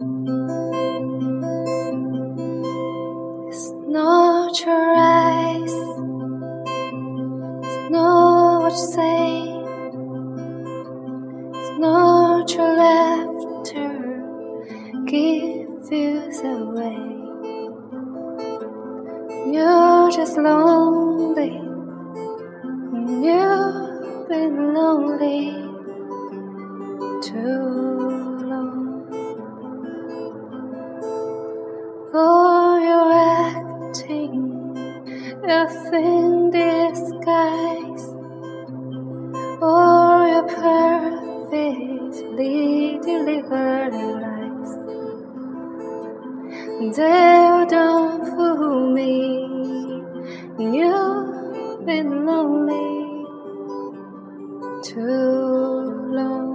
It's not your eyes, it's not what you say, it's not your laughter, give feels away. You're just lonely, For you're acting a thin disguise, or your perfectly delivered lies. They don't fool me. You've been lonely too long.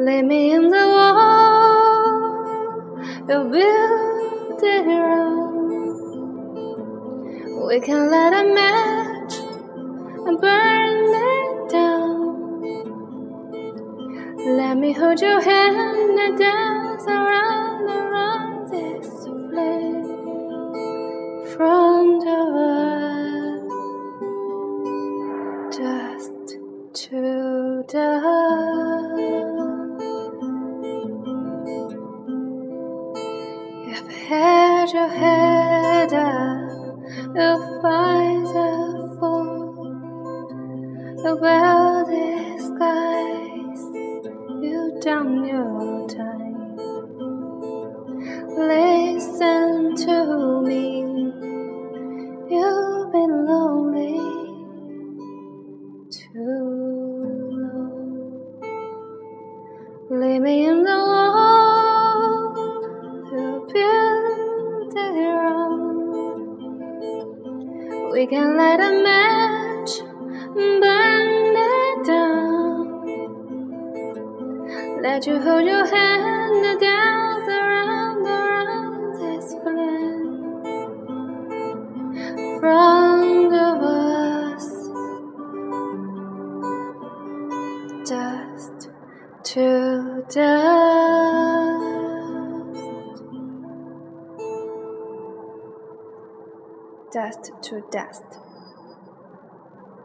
Lay me in the wall, build it. We can light a match and burn it down. Let me hold your hand and dance around, around this flame. Front of us, dust to dust. You've oh, your head up, your eyes are full about these skies. You done your time. Listen to me. You've been lonely too long. Leave me in We can light a match, burn it down. Let you hold your hand and dance around, around this flame. Front of us, dust to dust. Dust to dust.